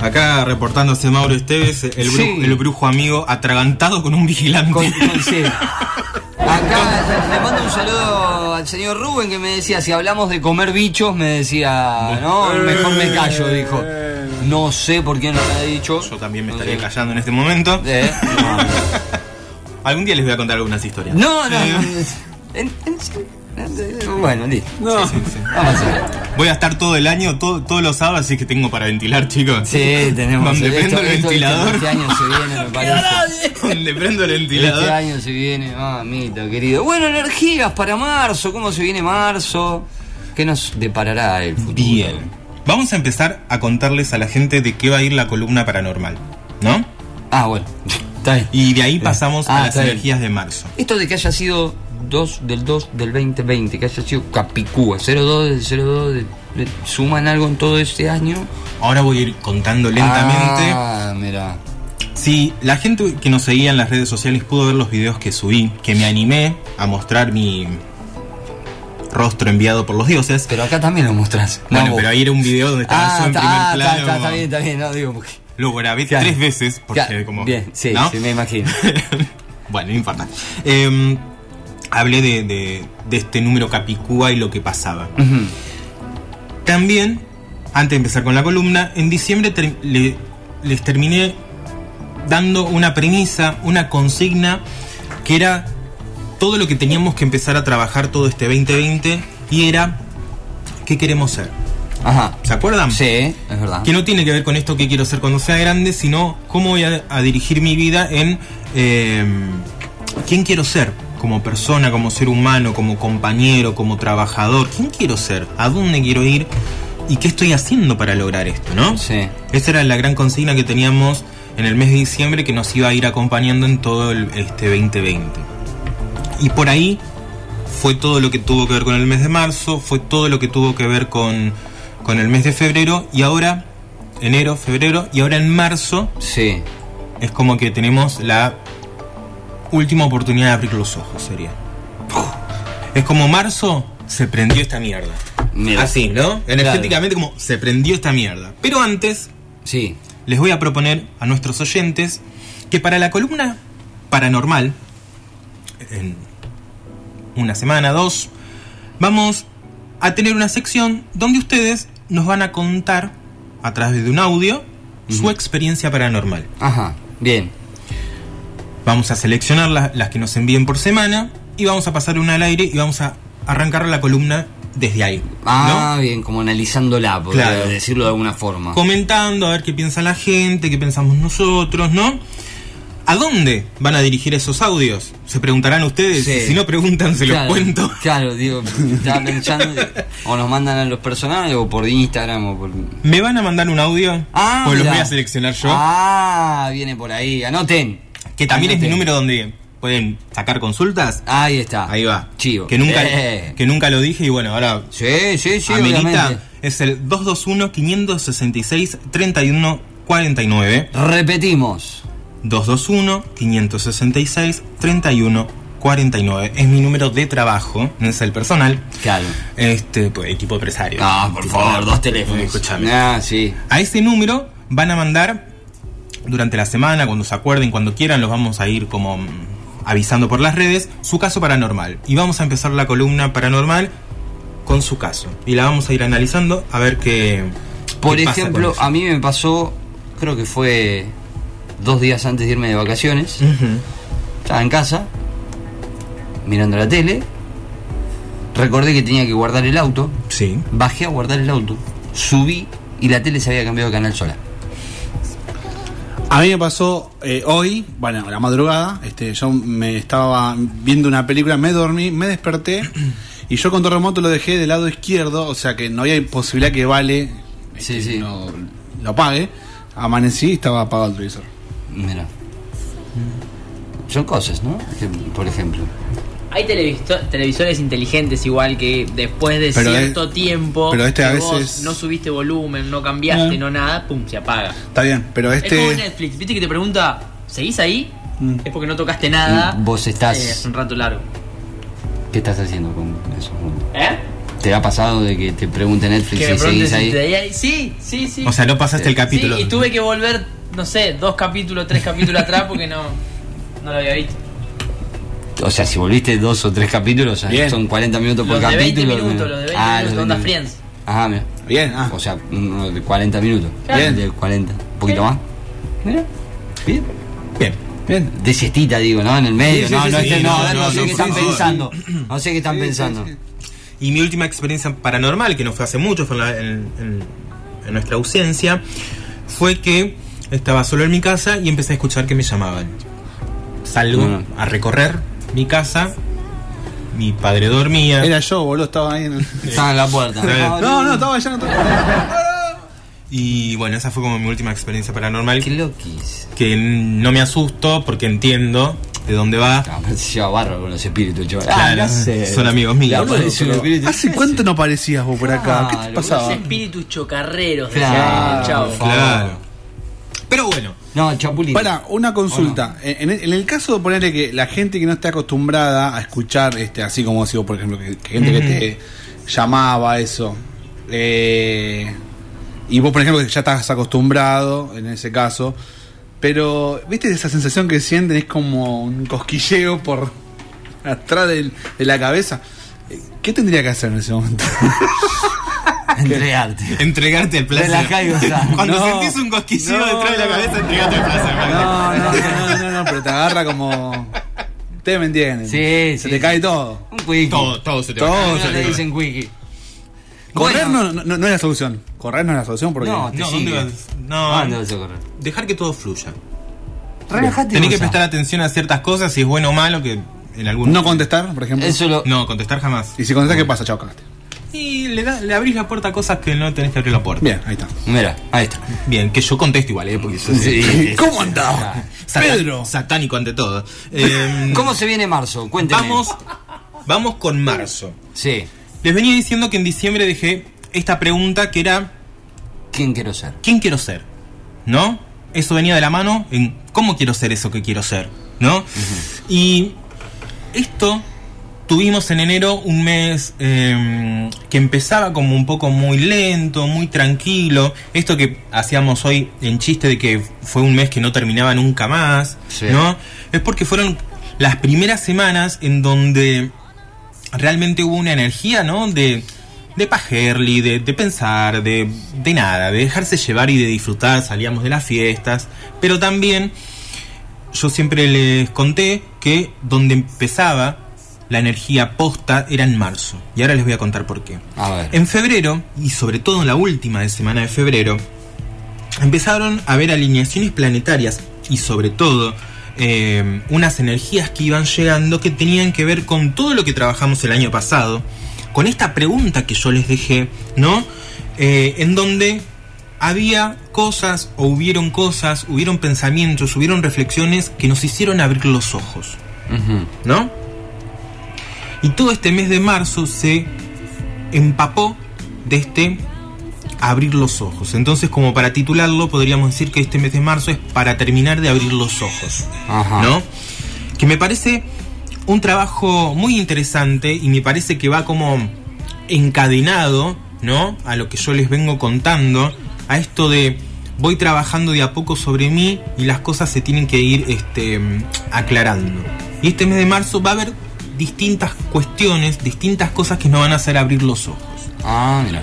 Acá reportándose Mauro Esteves, el, brujo, Sí. el brujo amigo atragantado con un vigilante. Con- con- sí. Acá le mando un saludo al señor Rubén que me decía, si hablamos de comer bichos, me decía, no, mejor me callo, dijo. No sé por qué no me ha dicho. Yo también me No estaría sé. callando en este momento. Eh, Algún día les voy a contar algunas historias. No, no, Eh, no. En- en- bueno, listo. No. sí, sí. Vamos a ver. Voy a estar todo el año, todo- todos los sábados, así que tengo para ventilar, chicos. Sí, tenemos. Donde esto- prendo el esto- ventilador. Este año se viene, me parece. Donde prendo el Este ventilador. año se viene, mamita querido. Bueno, energías para marzo. ¿Cómo se viene marzo? ¿Qué nos deparará el futuro? Bien. Vamos a empezar a contarles a la gente de qué va a ir la columna paranormal, ¿no? Ah, bueno. Está bien. Y de ahí pasamos Ah, a las bien. energías de marzo. Esto de que haya sido 2 del 2 del 2020, que haya sido Capicúa, 02 del 02, de- de- ¿suman algo en todo este año? Ahora voy a ir contando lentamente. Ah, mira. Si la gente que nos seguía en las redes sociales pudo ver los videos que subí, que me animé a mostrar mi rostro enviado por los dioses. Pero acá también lo mostrás. bueno, No, pero ahí era un video donde estaba Ah, en está, primer ah, está, plano. está, está bien, está bien, no digo porque. Lo grabé Claro. tres veces porque Claro, como. Bien, sí, ¿no? sí, me imagino. bueno, no importa. Eh, hablé de, de- de este número Capicúa y lo que pasaba. También, antes de empezar con la columna, en diciembre ter- le- les terminé dando una premisa, una consigna, que era todo lo que teníamos que empezar a trabajar todo este 2020 y era qué queremos ser. Ajá. ¿Se acuerdan? Sí, es verdad. Que no tiene que ver con esto que quiero ser cuando sea grande, sino cómo voy a, a dirigir mi vida en eh, quién quiero ser como persona, como ser humano, como compañero, como trabajador. ¿Quién quiero ser? ¿A dónde quiero ir? ¿Y qué estoy haciendo para lograr esto, no? Sí. Esa era la gran consigna que teníamos en el mes de diciembre que nos iba a ir acompañando en todo el, este 2020. Y por ahí fue todo lo que tuvo que ver con el mes de marzo, fue todo lo que tuvo que ver con, con el mes de febrero y ahora, enero, febrero, y ahora en marzo Sí. es como que tenemos la última oportunidad de abrir los ojos, sería. Es como marzo se prendió esta mierda. Mira. Así, ¿no? Energéticamente como se prendió esta mierda. Pero antes Sí. les voy a proponer a nuestros oyentes que para la columna paranormal, en una semana, dos, vamos a tener una sección donde ustedes nos van a contar a través de un audio su experiencia paranormal. Ajá. Bien. Vamos a seleccionar la- las que nos envíen por semana y vamos a pasar una al aire y vamos a arrancar la columna desde ahí. Ah, ¿no? bien, como analizándola, podría Claro. decirlo de alguna forma. comentando a ver qué piensa la gente, qué pensamos nosotros, ¿no? ¿A dónde van a dirigir esos audios? Se preguntarán ustedes. Sí. Si no preguntan, se Claro, los cuento. Claro, digo, estaba pensando. o nos mandan a los personajes o por Instagram o por. ¿Me van a mandar un audio? Ah, pues los voy a seleccionar yo. Ah, viene por ahí. Anoten. Que también es mi número donde pueden sacar consultas. Ahí está. Ahí va. Chivo. Que nunca, Eh. que nunca lo dije y bueno, ahora Sí, sí, sí, amerita. Es el 221-566-3149. Repetimos. 221-566-3149. Es mi número de trabajo, no es el personal. Claro. Este, pues, equipo empresario. Ah, por favor, dos teléfonos. Escúchame. Ah, sí. A ese número van a mandar durante la semana, cuando se acuerden, cuando quieran, los vamos a ir como mm, avisando por las redes, su caso paranormal. Y vamos a empezar la columna paranormal con su caso. Y la vamos a ir analizando a ver qué. Por qué ejemplo, a mí me pasó, creo que fue dos días antes de irme de vacaciones. Estaba en casa, mirando la tele. Recordé que tenía que guardar el auto. Sí. Bajé a guardar el auto. Subí y la tele se había cambiado de canal sola. A mí me pasó eh, hoy, bueno, a la madrugada, este, yo me estaba viendo una película, me dormí, me desperté y yo con todo remoto lo dejé del lado izquierdo, o sea que no había posibilidad que Vale Sí, este, sí. Lo, lo apague. Amanecí y estaba apagado el televisor. Mira. Son cosas, ¿no? Que, por ejemplo. Hay televisores inteligentes igual que después de Pero cierto es- tiempo pero este a vos no subiste volumen, no cambiaste, Ah. no nada, pum, se apaga. Está bien, pero Es como este... Netflix, viste que te pregunta, ¿seguís ahí? Mm. Es porque no tocaste nada. Vos estás- eh, un rato largo. ¿Qué estás haciendo con eso? ¿Eh? ¿Te ha pasado de que te pregunte Netflix si seguís ahí? te ahí. Sí, sí, sí. O sea, no pasaste el Sí, capítulo. y tuve que volver, no sé, dos capítulos, tres capítulos atrás porque no, no lo había visto. O sea, si volviste dos o tres capítulos, o sea, Bien. son 40 minutos por Los de 20 capítulo. minutos, los de 20 Ah, minutos, los de onda 20 Friends. Ajá, mira. Bien, ah. O sea, uno de 40 minutos. Bien. De 40. Un poquito más. Mira. Bien. Bien. Bien. De siestita, digo, ¿no? En el medio. Sí, sí, no, sí, no, sí, este- no, no, no, no, sé no, qué están pensando. No sé qué están pensando. Y mi última experiencia paranormal, que no fue hace mucho, fue en, la- en- en- en nuestra ausencia, fue que estaba solo en mi casa y empecé a escuchar que me llamaban. Salgo Mm. a recorrer mi casa, mi padre dormía. Era yo, boludo, estaba ahí en el. Están en la puerta. No, no, estaba allá en otro. Y bueno, esa fue como mi última experiencia paranormal. Qué loquis. Que no me asusto porque entiendo de dónde va. Pero se lleva barro con los espíritus, chaval. Claro, Ah, no sé. son amigos míos. ¿Hace cuánto no aparecías vos por acá? ¿Qué Claro, te pasaba? Los espíritus chocarreros. Claro. chao. Claro. Pero bueno, No, Chapulín. Para, una consulta. En, en el caso de ponerle que la gente que no está acostumbrada a escuchar, este, así como vos, por ejemplo, que, que gente que te llamaba eso, eh, y vos, por ejemplo, que ya estás acostumbrado en ese caso, pero, ¿viste esa sensación que sienten? Es como un cosquilleo por atrás de la cabeza. Eh, ¿Qué tendría que hacer en ese momento? Entregarte. entregarte el placer. Relajá y gozá. Cuando No, sentís un cosquilleo no. detrás de la cabeza, entregate el placer. No, no, no, no, no, pero te agarra como... Ustedes me entienden. Sí, Se sí, te sí. cae todo. Un quickie. Todo, todo se te Todo le te- dicen quickie. Correr Bueno. no, no, no es la solución. Correr no es la solución porque. No, te No. ¿dónde vas? No. ¿A ¿Dónde vas a correr? Dejar que todo fluya. Relájate. Tenés que prestar atención a ciertas cosas, si es bueno o malo, que en algún No contestar, por ejemplo. Eso lo. No, contestar jamás. Y si contestas, ¿qué pasa? Chao, cagaste. Y le, da- le abrís la puerta a cosas que no tenés que abrir la puerta. Bien, ahí está. Mira, ahí está. Bien, que yo contesto igual, ¿eh? Porque yo Sí. ¿Cómo andaba? Satan- Pedro. Satánico ante todo. Eh, ¿Cómo se viene marzo? Cuénteme. vamos, vamos con marzo. Sí. Les venía diciendo que en diciembre dejé esta pregunta que era ¿Quién quiero ser? ¿quién quiero ser? ¿No? Eso venía de la mano en cómo quiero ser eso que quiero ser, ¿no? Y esto tuvimos en enero un mes eh, que empezaba como un poco muy lento, muy tranquilo. Esto que hacíamos hoy en chiste de que fue un mes que no terminaba nunca más, Sí. ¿no? Es porque fueron las primeras semanas en donde realmente hubo una energía, ¿no? De, de pajerly, de, de pensar, de, de nada, de dejarse llevar y de disfrutar, salíamos de las fiestas, pero también yo siempre les conté que donde empezaba la energía posta era en marzo, y ahora les voy a contar por qué. A ver. En febrero, y sobre todo en la última de semana de febrero, empezaron a haber alineaciones planetarias y sobre todo eh, unas energías que iban llegando que tenían que ver con todo lo que trabajamos el año pasado, con esta pregunta que yo les dejé, ¿no? Eh, en donde había cosas o hubieron cosas, hubieron pensamientos, hubieron reflexiones que nos hicieron abrir los ojos. ¿no? Y todo este mes de marzo se empapó de este abrir los ojos. Entonces, como para titularlo, podríamos decir que este mes de marzo es para terminar de abrir los ojos. Ajá. ¿No? Que me parece un trabajo muy interesante y me parece que va como encadenado, ¿no? A lo que yo les vengo contando, a esto de voy trabajando de a poco sobre mí y las cosas se tienen que ir este, aclarando. Y este mes de marzo va a haber distintas cuestiones, distintas cosas que nos van a hacer abrir los ojos. Ah, mira.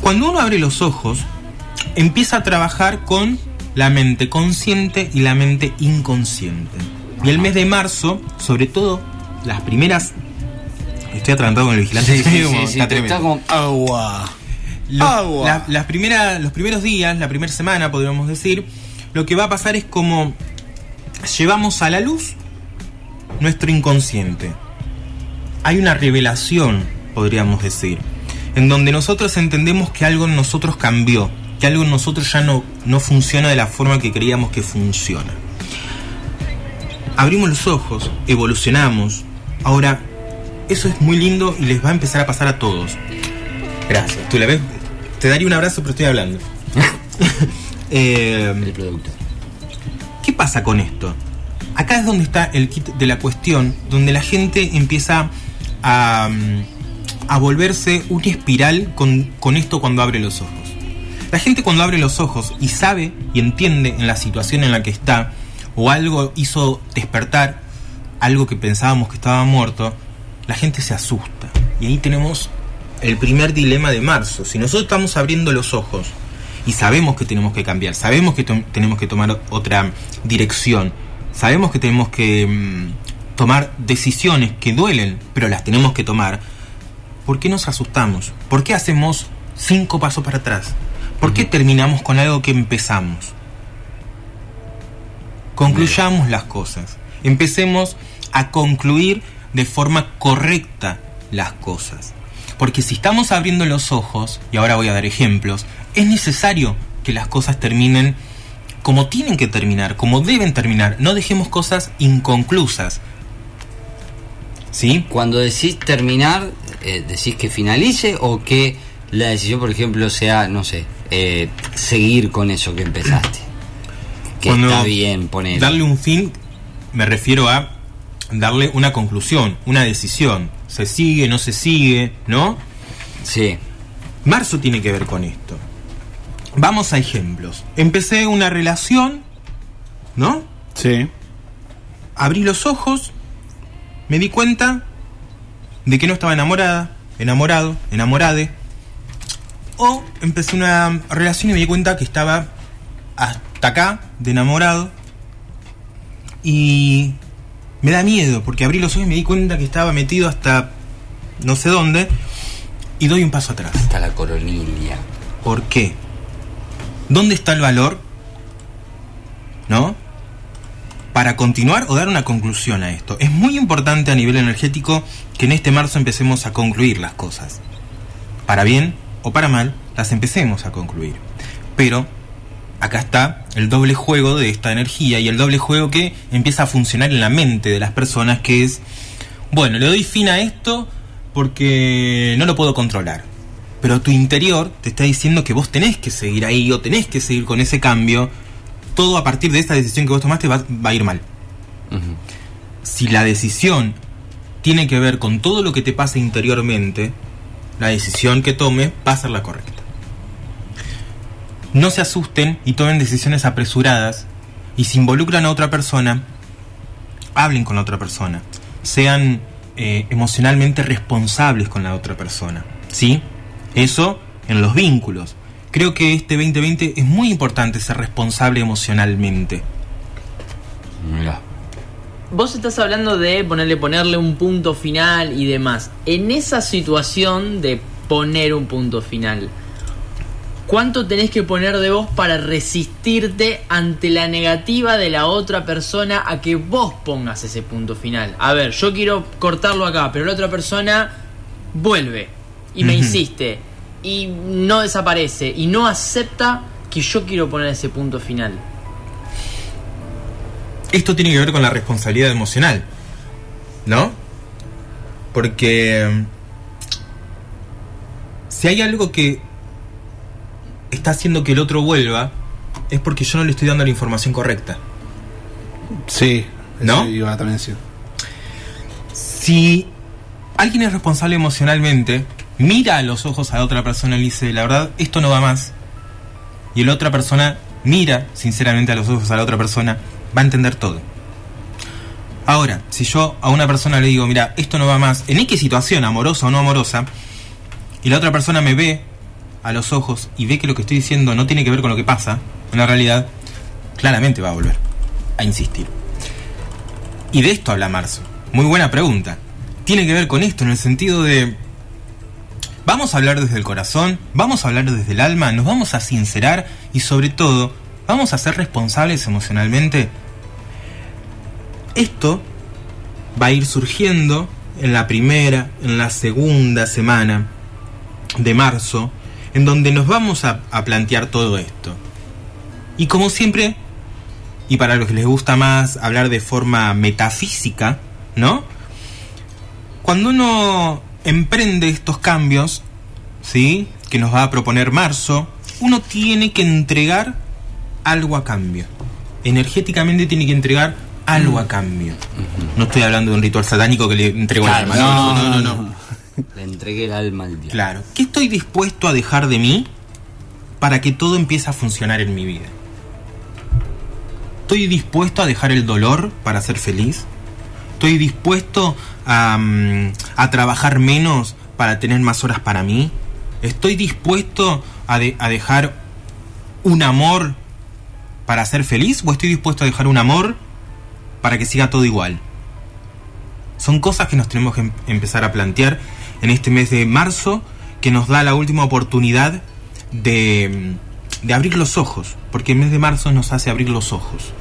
Cuando uno abre los ojos, empieza a trabajar con la mente consciente y la mente inconsciente. Y el mes de marzo, sobre todo las primeras... Estoy atragantado con el vigilante. Sí, sí, como- sí, está está como- Agua. Los, Agua. la- las primeras, los primeros días, la primera semana, podríamos decir, lo que va a pasar es como llevamos a la luz nuestro inconsciente. Hay una revelación, podríamos decir, en donde nosotros entendemos que algo en nosotros cambió, que algo en nosotros ya no, no funciona de la forma que creíamos que funciona. Abrimos los ojos, evolucionamos. Ahora, eso es muy lindo y les va a empezar a pasar a todos. Gracias. Tú la ves, te daría un abrazo, pero estoy hablando. Eh, El producto. ¿Qué pasa con esto? Acá es donde está el kit de la cuestión, donde la gente empieza a, mm, a volverse una espiral con, con esto cuando abre los ojos. La gente cuando abre los ojos y sabe y entiende en la situación en la que está, o algo hizo despertar algo que pensábamos que estaba muerto, la gente se asusta. Y ahí tenemos el primer dilema de marzo. Si nosotros estamos abriendo los ojos y sabemos que tenemos que cambiar, sabemos que tenemos que tomar otra dirección, sabemos que tenemos que mm, tomar decisiones que duelen, pero las tenemos que tomar, ¿por qué nos asustamos? ¿Por qué hacemos cinco pasos para atrás? ¿Por qué terminamos con algo que empezamos? Concluyamos las cosas. Empecemos a concluir de forma correcta las cosas. Porque si estamos abriendo los ojos, y ahora voy a dar ejemplos, es necesario que las cosas terminen como tienen que terminar, como deben terminar. No dejemos cosas inconclusas. ¿Sí? Cuando decís terminar, eh, ¿decís que finalice o que la decisión, por ejemplo, sea, no sé, eh, seguir con eso que empezaste? Que Cuando está bien poner. Darle un fin, me refiero a darle una conclusión, una decisión. Se sigue, no se sigue, ¿no? Sí. Marzo tiene que ver con esto. Vamos a ejemplos. Empecé una relación, ¿no? Sí. Abrí los ojos, me di cuenta de que no estaba enamorada, enamorado, enamorade. O empecé una relación y me di cuenta que estaba hasta acá de enamorado. Y me da miedo porque abrí los ojos y me di cuenta que estaba metido hasta no sé dónde. Y doy un paso atrás. Está la coronilla. ¿Por qué? ¿Dónde está el valor? ¿No? Para continuar o dar una conclusión a esto. Es muy importante a nivel energético que en este marzo empecemos a concluir las cosas. Para bien o para mal, las empecemos a concluir. Pero acá está el doble juego de esta energía y el doble juego que empieza a funcionar en la mente de las personas que es, bueno, le doy fin a esto porque no lo puedo controlar. Pero tu interior te está diciendo que vos tenés que seguir ahí o tenés que seguir con ese cambio. Todo a partir de esta decisión que vos tomaste va, va a ir mal. Si la decisión tiene que ver con todo lo que te pasa interiormente, la decisión que tomes va a ser la correcta. No se asusten y tomen decisiones apresuradas y si involucran a otra persona, hablen con la otra persona. Sean eh, emocionalmente responsables con la otra persona. ¿Sí? Eso en los vínculos. Creo que este 2020 es muy importante ser responsable emocionalmente. Mirá. Vos estás hablando de ponerle, ponerle un punto final y demás. En esa situación de poner un punto final, ¿cuánto tenés que poner de vos para resistirte ante la negativa de la otra persona a que vos pongas ese punto final? A ver, yo quiero cortarlo acá, pero la otra persona vuelve y me insiste y no desaparece y no acepta que yo quiero poner ese punto final. Esto tiene que ver con la responsabilidad emocional, ¿no? Porque mm, si hay algo que está haciendo que el otro vuelva, es porque yo no le estoy dando la información correcta. Sí. ¿No? Eso iba a también decir. Si alguien es responsable emocionalmente, mira a los ojos a la otra persona y le dice, la verdad, esto no va más. Y la otra persona mira sinceramente a los ojos a la otra persona, va a entender todo. Ahora, si yo a una persona le digo, mira, esto no va más, en X situación, amorosa o no amorosa, y la otra persona me ve a los ojos y ve que lo que estoy diciendo no tiene que ver con lo que pasa en la realidad, claramente va a volver a insistir. Y de esto habla Marzo. Muy buena pregunta. Tiene que ver con esto, en el sentido de... Vamos a hablar desde el corazón, vamos a hablar desde el alma, nos vamos a sincerar y sobre todo, vamos a ser responsables emocionalmente. Esto va a ir surgiendo en la primera, en la segunda semana de marzo, en donde nos vamos a, plantear todo esto. Y como siempre, y para los que les gusta más hablar de forma metafísica, ¿no? Cuando uno emprende estos cambios, ¿sí? Que nos va a proponer marzo, uno tiene que entregar algo a cambio. Energéticamente tiene que entregar algo a cambio. No estoy hablando de un ritual satánico que le entrego Claro, el alma. No, no, no, no, no, no. no. Le entregué el alma al diablo. Claro. ¿Qué estoy dispuesto a dejar de mí para que todo empiece a funcionar en mi vida? ¿Estoy dispuesto a dejar el dolor para ser feliz? ¿Estoy dispuesto a, trabajar menos para tener más horas para mí? ¿Estoy dispuesto a, a dejar un amor para ser feliz? ¿O estoy dispuesto a dejar un amor para que siga todo igual? Son cosas que nos tenemos que em- empezar a plantear en este mes de marzo, que nos da la última oportunidad de, de abrir los ojos, porque el mes de marzo nos hace abrir los ojos.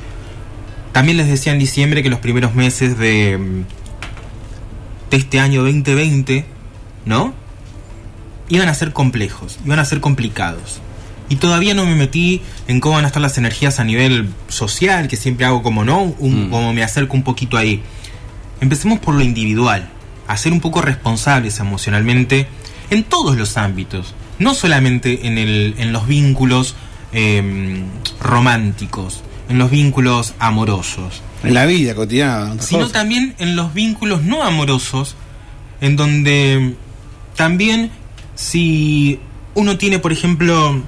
También les decía en diciembre que los primeros meses de, de este año 2020, ¿no? Iban a ser complejos, iban a ser complicados. Y todavía no me metí en cómo van a estar las energías a nivel social, que siempre hago como no, un- Mm. como me acerco un poquito ahí. Empecemos por lo individual, a ser un poco responsables emocionalmente en todos los ámbitos, no solamente en, el, en los vínculos eh, románticos, en los vínculos amorosos, En la vida cotidiana. sino cosas. también en los vínculos no amorosos, en donde también si uno tiene, por ejemplo,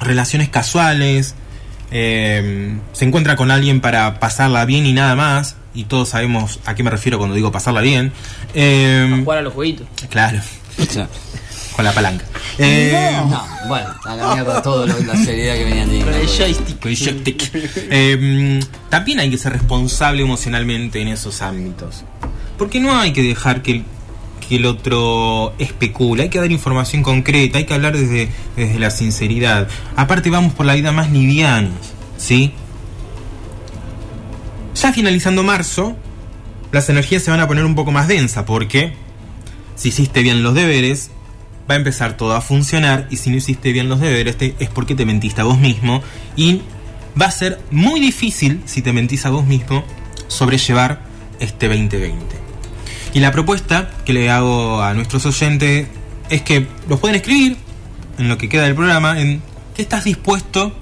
relaciones casuales, eh, se encuentra con alguien para pasarla bien y nada más, y todos sabemos a qué me refiero cuando digo pasarla bien, eh, Jugar a los jueguitos. claro, O sea, con la palanca. Eh, no, bueno, a la mierda todo lo, la seriedad que venían teniendo. Con el joystick. con el joystick. Eh, también hay que ser responsable emocionalmente en esos ámbitos. Porque no hay que dejar que el, que el otro especule, hay que dar información concreta, hay que hablar desde, desde la sinceridad. Aparte vamos por la vida más livianos, ¿sí? Ya finalizando marzo, las energías se van a poner un poco más densas porque si hiciste bien los deberes, va a empezar todo a funcionar y si no hiciste bien los deberes te- es porque te mentiste a vos mismo y va a ser muy difícil si te mentís a vos mismo sobrellevar este 2020. Y la propuesta que le hago a nuestros oyentes es que los pueden escribir en lo que queda del programa en qué estás dispuesto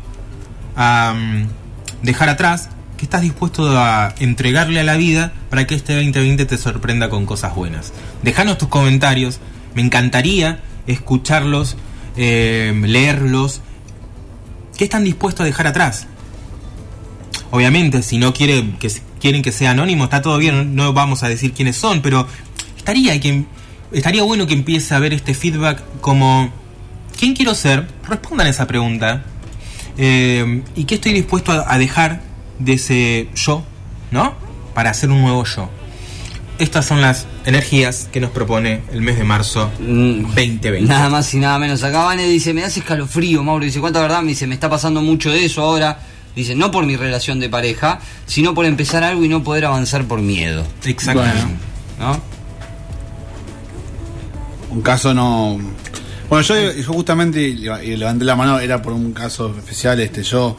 a mm, dejar atrás, qué estás dispuesto a entregarle a la vida para que este 2020 te sorprenda con cosas buenas. Dejanos tus comentarios, me encantaría escucharlos, eh, leerlos. ¿Qué están dispuestos a dejar atrás? Obviamente, si no quiere que, quieren que sea anónimo, está todo bien, no vamos a decir quiénes son, pero estaría, que, estaría bueno que empiece a ver este feedback como, ¿quién quiero ser? Respondan esa pregunta. Eh, ¿Y qué estoy dispuesto a, a dejar de ese yo, ¿no? Para hacer un nuevo yo. Estas son las energías que nos propone el mes de marzo Mm, 2020. Nada más y nada menos. Acá Vane dice, me das escalofrío, Mauro. Dice, ¿cuánta verdad? Me dice, me está pasando mucho de eso ahora. Dice, no por mi relación de pareja, sino por empezar algo y no poder avanzar por miedo. Exactamente. Bueno. ¿No? Un caso no. Bueno, yo, yo justamente levanté la mano, era por un caso especial. Este, yo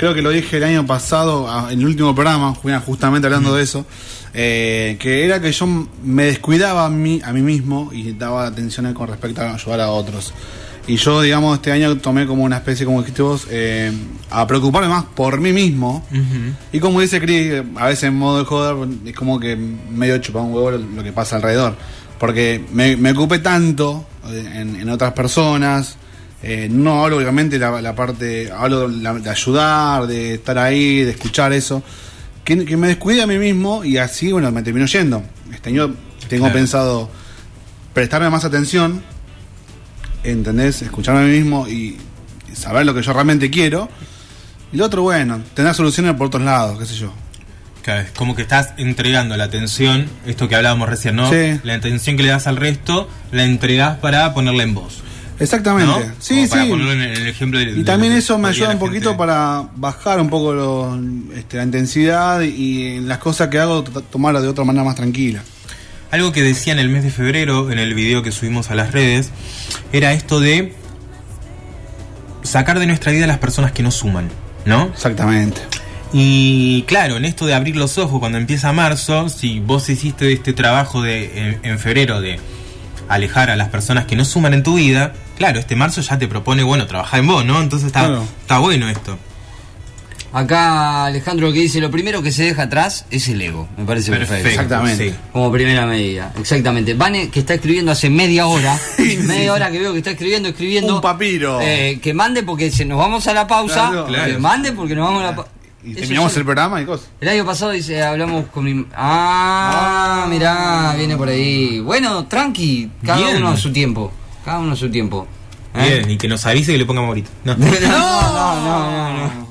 creo que lo dije el año pasado, en el último programa, ju- justamente hablando de eso, eh, que era que yo me descuidaba a mí, a mí mismo y daba atención con respecto a ayudar a otros. Y yo, digamos, este año tomé como una especie, como dijiste vos, eh, a preocuparme más por mí mismo. Ujú. Y como dice Chris, a veces en modo de joder, es como que medio chupa un huevo lo, lo que pasa alrededor. Porque me, me ocupé tanto eh, en, en otras personas. Eh, no hablo, obviamente, la, la parte. Hablo de, la- de ayudar, de estar ahí, de escuchar eso. Que, que me descuide a mí mismo y así, bueno, me termino yendo. Este año tengo Claro. pensado prestarme más atención, ¿entendés? Escucharme a mí mismo y, saber lo que yo realmente quiero. Y lo otro, bueno, tener soluciones por otros lados, qué sé yo. Claro, es como que estás entregando la atención, esto que hablábamos recién, ¿no? Sí. La atención que le das al resto, la entregás para ponerla en vos. Exactamente. ¿no? Sí, Como Para sí. ponerlo en el ejemplo de- Y también eso me ayuda un poquito gente- para bajar un poco este, la intensidad y las cosas que hago tomarlas de otra manera más tranquila. Algo que decía en el mes de febrero, en el video que subimos a las redes, era esto de sacar de nuestra vida a las personas que nos suman, ¿no? Exactamente. Y claro, en esto de abrir los ojos cuando empieza marzo, si vos hiciste este trabajo de en, en febrero de alejar a las personas que no suman en tu vida, claro, este marzo ya te propone, bueno, trabajar en vos, ¿no? Entonces está, Claro. está bueno esto. Acá Alejandro que dice, lo primero que se deja atrás es el ego. Me parece perfecto. Perfecto. Exactamente. sí. Como primera medida, exactamente. Vane, que está escribiendo hace media hora, media hora que veo que está escribiendo, escribiendo. Un papiro. Eh, que mande porque se, nos vamos a la pausa. Claro, claro. Que mande porque nos vamos a la pausa. Y terminamos el programa y cosas. El año pasado dice, hablamos con mi... Ah, Ah. mirá, viene por ahí. Bueno, tranqui, cada Bien. uno a su tiempo. Cada uno a su tiempo. ¿Eh? Bien, y que nos avise que le pongamos ahorita. No. no, no, no, no, no.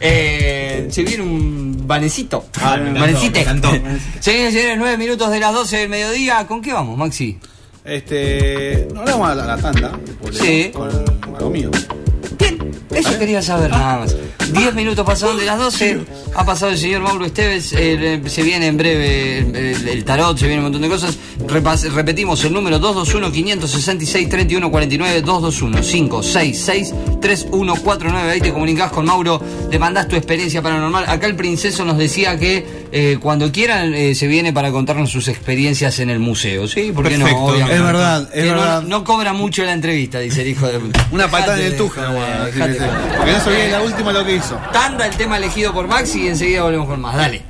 Eh, se viene un vanecito. Ah, Vanecite. y señores, 9 minutos de las 12 del mediodía. ¿Con qué vamos, Maxi? Este. No vamos a la, la tanda. Sí. Con algo mío. Bien, eso quería saber nada más. 10 minutos pasaron de las 12. Ha pasado el señor Mauro Esteves. eh, se viene en breve el, tarot, se viene un montón de cosas. Repas- repetimos el número 221-566-3149. 221-566-3149. Ahí te comunicás con Mauro. Le mandás tu experiencia paranormal. Acá el princeso nos decía que eh, cuando quieran eh, se viene para contarnos sus experiencias en el museo. ¿Sí? ¿Por qué no? Obviamente. Es verdad, es no- cobra mucho la entrevista, dice el hijo de. Una patada en el tuja. Porque no se olvide la última lo que Tanda el tema elegido por Maxi y enseguida volvemos con más. Dale.